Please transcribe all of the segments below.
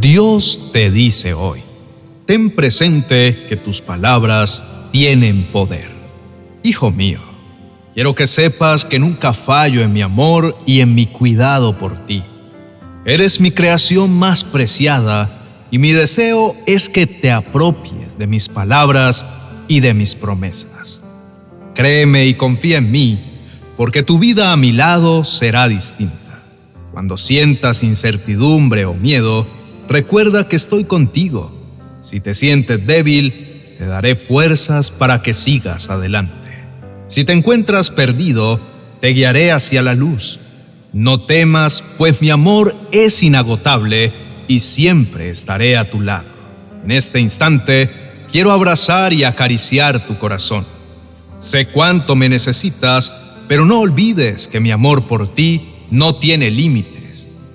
Dios te dice hoy, ten presente que tus palabras tienen poder. Hijo mío, quiero que sepas que nunca fallo en mi amor y en mi cuidado por ti. Eres mi creación más preciada y mi deseo es que te apropies de mis palabras y de mis promesas. Créeme y confía en mí, porque tu vida a mi lado será distinta. Cuando sientas incertidumbre o miedo, recuerda que estoy contigo. Si te sientes débil, te daré fuerzas para que sigas adelante. Si te encuentras perdido, te guiaré hacia la luz. No temas, pues mi amor es inagotable y siempre estaré a tu lado. En este instante, quiero abrazar y acariciar tu corazón. Sé cuánto me necesitas, pero no olvides que mi amor por ti no tiene límites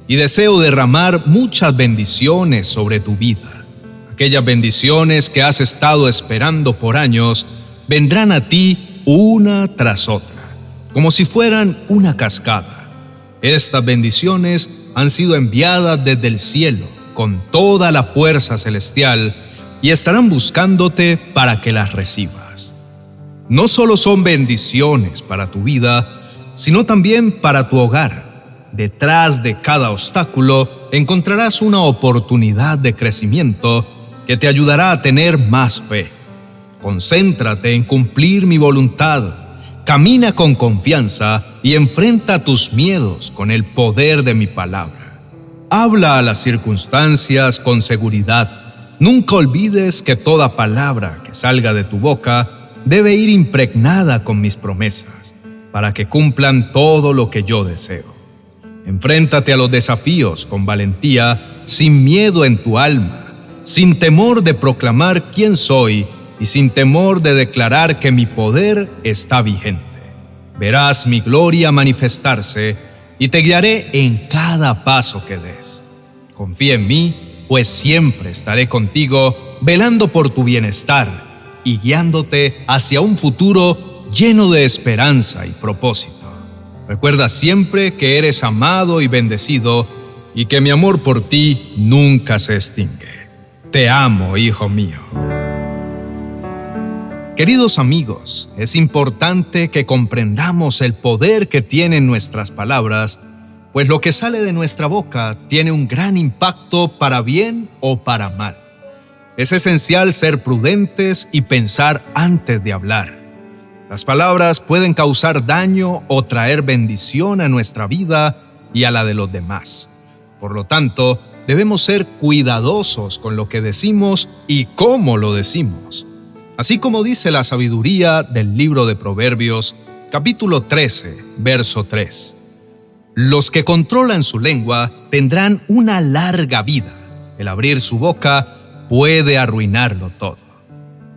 y deseo derramar muchas bendiciones sobre tu vida. Aquellas bendiciones que has estado esperando por años vendrán a ti una tras otra, como si fueran una cascada. Estas bendiciones han sido enviadas desde el cielo con toda la fuerza celestial y estarán buscándote para que las recibas. No solo son bendiciones para tu vida, sino también para tu hogar. Detrás de cada obstáculo encontrarás una oportunidad de crecimiento que te ayudará a tener más fe. Concéntrate en cumplir mi voluntad. Camina con confianza y enfrenta tus miedos con el poder de mi palabra. Habla a las circunstancias con seguridad. Nunca olvides que toda palabra que salga de tu boca debe ir impregnada con mis promesas, para que cumplan todo lo que yo deseo. Enfréntate a los desafíos con valentía, sin miedo en tu alma, sin temor de proclamar quién soy y sin temor de declarar que mi poder está vigente. Verás mi gloria manifestarse y te guiaré en cada paso que des. Confía en mí, pues siempre estaré contigo, velando por tu bienestar y guiándote hacia un futuro lleno de esperanza y propósito. Recuerda siempre que eres amado y bendecido y que mi amor por ti nunca se extingue. Te amo, hijo mío. Queridos amigos, es importante que comprendamos el poder que tienen nuestras palabras, pues lo que sale de nuestra boca tiene un gran impacto para bien o para mal. Es esencial ser prudentes y pensar antes de hablar. Las palabras pueden causar daño o traer bendición a nuestra vida y a la de los demás. Por lo tanto, debemos ser cuidadosos con lo que decimos y cómo lo decimos. Así como dice la sabiduría del libro de Proverbios, capítulo 13, verso 3. Los que controlan su lengua tendrán una larga vida. El abrir su boca puede arruinarlo todo.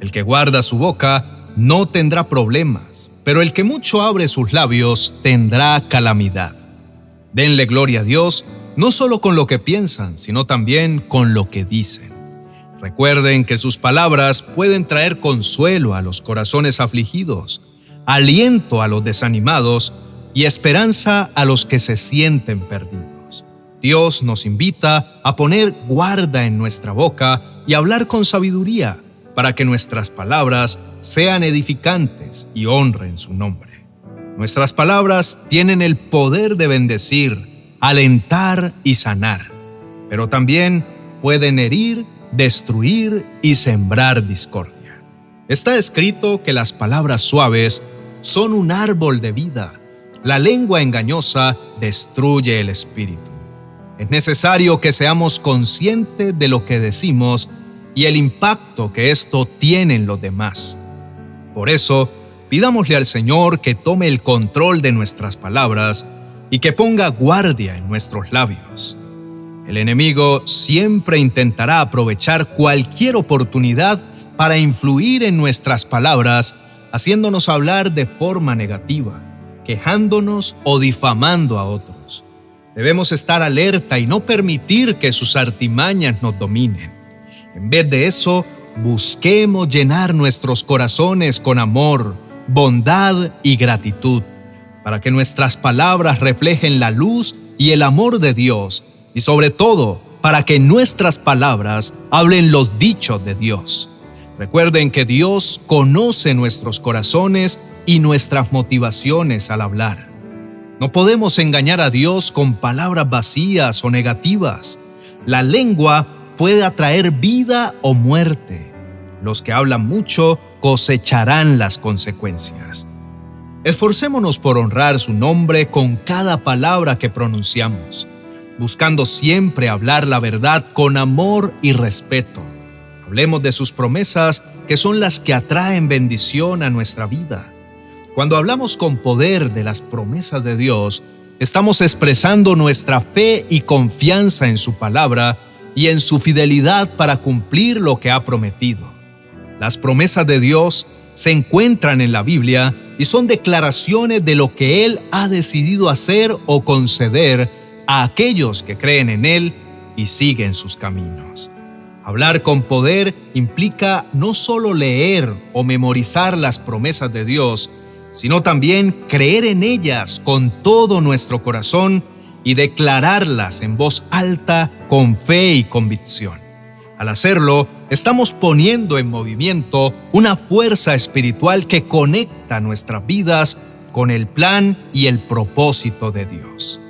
El que guarda su boca no tendrá problemas, pero el que mucho abre sus labios tendrá calamidad. Denle gloria a Dios no solo con lo que piensan, sino también con lo que dicen. Recuerden que sus palabras pueden traer consuelo a los corazones afligidos, aliento a los desanimados y esperanza a los que se sienten perdidos. Dios nos invita a poner guarda en nuestra boca y hablar con sabiduría para que nuestras palabras sean edificantes y honren su nombre. Nuestras palabras tienen el poder de bendecir, alentar y sanar, pero también pueden herir destruir y sembrar discordia. Está escrito que las palabras suaves son un árbol de vida. La lengua engañosa destruye el espíritu. Es necesario que seamos conscientes de lo que decimos y el impacto que esto tiene en los demás. Por eso, pidámosle al Señor que tome el control de nuestras palabras y que ponga guardia en nuestros labios. El enemigo siempre intentará aprovechar cualquier oportunidad para influir en nuestras palabras, haciéndonos hablar de forma negativa, quejándonos o difamando a otros. Debemos estar alerta y no permitir que sus artimañas nos dominen. En vez de eso, busquemos llenar nuestros corazones con amor, bondad y gratitud, para que nuestras palabras reflejen la luz y el amor de Dios y sobre todo para que nuestras palabras hablen los dichos de Dios. Recuerden que Dios conoce nuestros corazones y nuestras motivaciones al hablar. No podemos engañar a Dios con palabras vacías o negativas. La lengua puede atraer vida o muerte. Los que hablan mucho cosecharán las consecuencias. Esforcémonos por honrar su nombre con cada palabra que pronunciamos, buscando siempre hablar la verdad con amor y respeto. Hablemos de sus promesas, que son las que atraen bendición a nuestra vida. Cuando hablamos con poder de las promesas de Dios, estamos expresando nuestra fe y confianza en su palabra y en su fidelidad para cumplir lo que ha prometido. Las promesas de Dios se encuentran en la Biblia y son declaraciones de lo que Él ha decidido hacer o conceder a aquellos que creen en Él y siguen sus caminos. Hablar con poder implica no solo leer o memorizar las promesas de Dios, sino también creer en ellas con todo nuestro corazón y declararlas en voz alta con fe y convicción. Al hacerlo, estamos poniendo en movimiento una fuerza espiritual que conecta nuestras vidas con el plan y el propósito de Dios.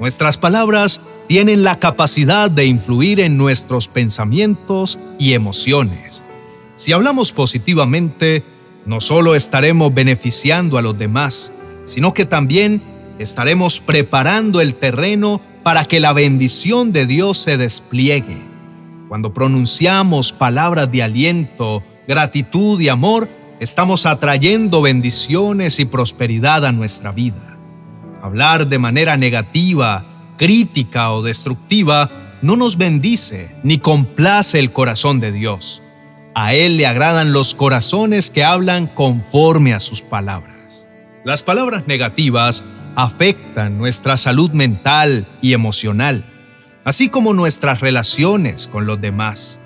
Nuestras palabras tienen la capacidad de influir en nuestros pensamientos y emociones. Si hablamos positivamente, no solo estaremos beneficiando a los demás, sino que también estaremos preparando el terreno para que la bendición de Dios se despliegue. Cuando pronunciamos palabras de aliento, gratitud y amor, estamos atrayendo bendiciones y prosperidad a nuestra vida. Hablar de manera negativa, crítica o destructiva no nos bendice ni complace el corazón de Dios. A Él le agradan los corazones que hablan conforme a sus palabras. Las palabras negativas afectan nuestra salud mental y emocional así como nuestras relaciones con los demás.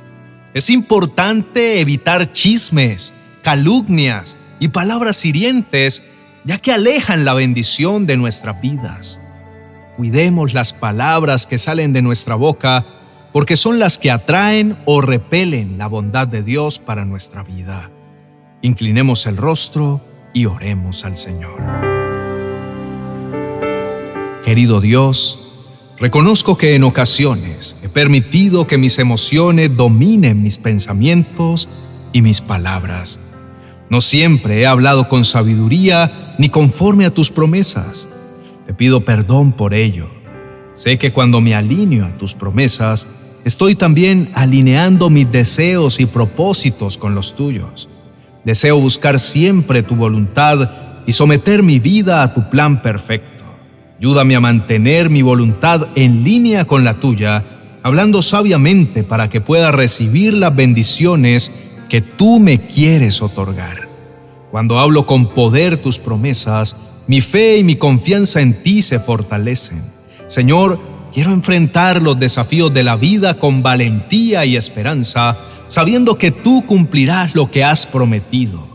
Es importante evitar chismes, calumnias y palabras hirientes, ya que alejan la bendición de nuestras vidas. Cuidemos las palabras que salen de nuestra boca, porque son las que atraen o repelen la bondad de Dios para nuestra vida. Inclinemos el rostro y oremos al Señor. Querido Dios, Reconozco que en ocasiones he permitido que mis emociones dominen mis pensamientos y mis palabras. No siempre he hablado con sabiduría ni conforme a tus promesas. Te pido perdón por ello. Sé que cuando me alineo a tus promesas, estoy también alineando mis deseos y propósitos con los tuyos. Deseo buscar siempre tu voluntad y someter mi vida a tu plan perfecto. Ayúdame a mantener mi voluntad en línea con la tuya, hablando sabiamente para que pueda recibir las bendiciones que tú me quieres otorgar. Cuando hablo con poder tus promesas, mi fe y mi confianza en ti se fortalecen. Señor, quiero enfrentar los desafíos de la vida con valentía y esperanza, sabiendo que tú cumplirás lo que has prometido.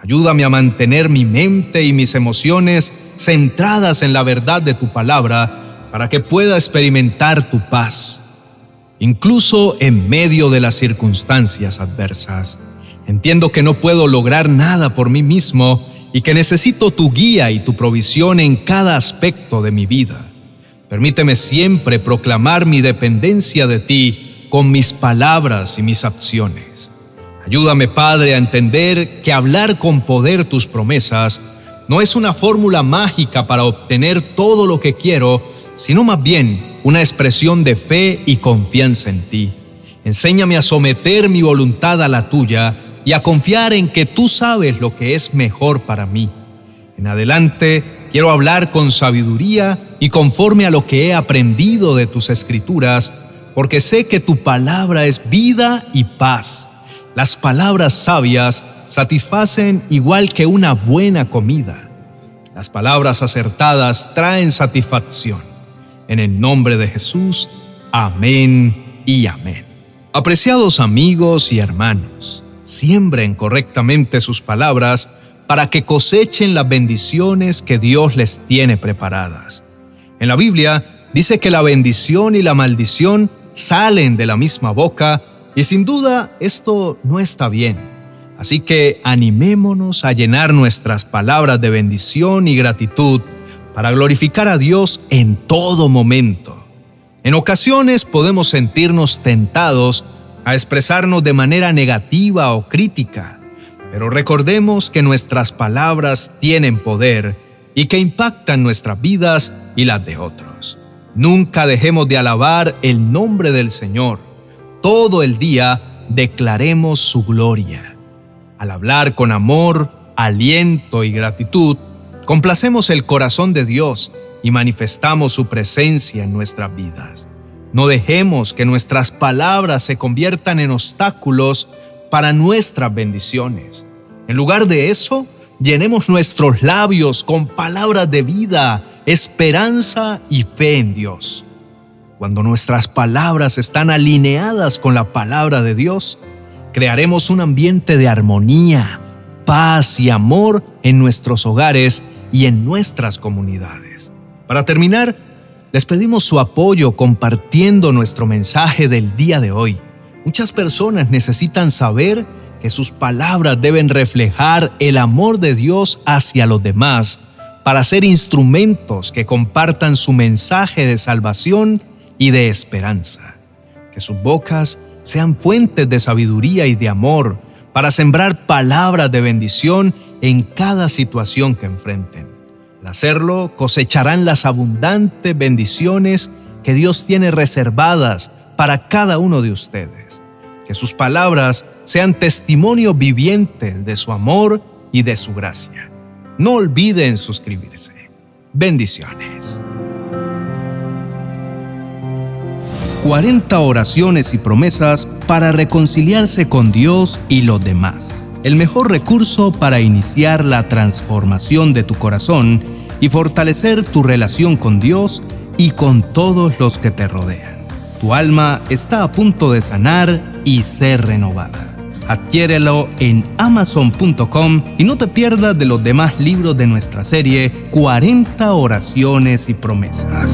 Ayúdame a mantener mi mente y mis emociones centradas en la verdad de tu palabra para que pueda experimentar tu paz, incluso en medio de las circunstancias adversas. Entiendo que no puedo lograr nada por mí mismo y que necesito tu guía y tu provisión en cada aspecto de mi vida. Permíteme siempre proclamar mi dependencia de ti con mis palabras y mis acciones. Ayúdame, Padre, a entender que hablar con poder tus promesas no es una fórmula mágica para obtener todo lo que quiero, sino más bien una expresión de fe y confianza en ti. Enséñame a someter mi voluntad a la tuya y a confiar en que tú sabes lo que es mejor para mí. En adelante quiero hablar con sabiduría y conforme a lo que he aprendido de tus escrituras, porque sé que tu palabra es vida y paz las palabras sabias satisfacen igual que una buena comida. Las palabras acertadas traen satisfacción. En el nombre de Jesús, amén y amén. Apreciados amigos y hermanos, siembren correctamente sus palabras para que cosechen las bendiciones que Dios les tiene preparadas. En la Biblia dice que la bendición y la maldición salen de la misma boca y sin duda esto no está bien. Así que animémonos a llenar nuestras palabras de bendición y gratitud para glorificar a Dios en todo momento. En ocasiones podemos sentirnos tentados a expresarnos de manera negativa o crítica, pero recordemos que nuestras palabras tienen poder y que impactan nuestras vidas y las de otros. Nunca dejemos de alabar el nombre del Señor. Todo el día declaremos su gloria. Al hablar con amor, aliento y gratitud, complacemos el corazón de Dios y manifestamos su presencia en nuestras vidas. No dejemos que nuestras palabras se conviertan en obstáculos para nuestras bendiciones. En lugar de eso, llenemos nuestros labios con palabras de vida, esperanza y fe en Dios. Cuando nuestras palabras están alineadas con la palabra de Dios, crearemos un ambiente de armonía, paz y amor en nuestros hogares y en nuestras comunidades. Para terminar, les pedimos su apoyo compartiendo nuestro mensaje del día de hoy. Muchas personas necesitan saber que sus palabras deben reflejar el amor de Dios hacia los demás para ser instrumentos que compartan su mensaje de salvación y de esperanza. Que sus bocas sean fuentes de sabiduría y de amor para sembrar palabras de bendición en cada situación que enfrenten. Al hacerlo, cosecharán las abundantes bendiciones que Dios tiene reservadas para cada uno de ustedes. Que sus palabras sean testimonio viviente de su amor y de su gracia. No olviden suscribirse. Bendiciones. 40 oraciones y promesas para reconciliarse con Dios y los demás el mejor recurso para iniciar la transformación de tu corazón y fortalecer tu relación con Dios y con todos los que te rodean. Tu alma está a punto de sanar y ser renovada. Adquiérelo en amazon.com y no te pierdas de los demás libros de nuestra serie 40 oraciones y promesas.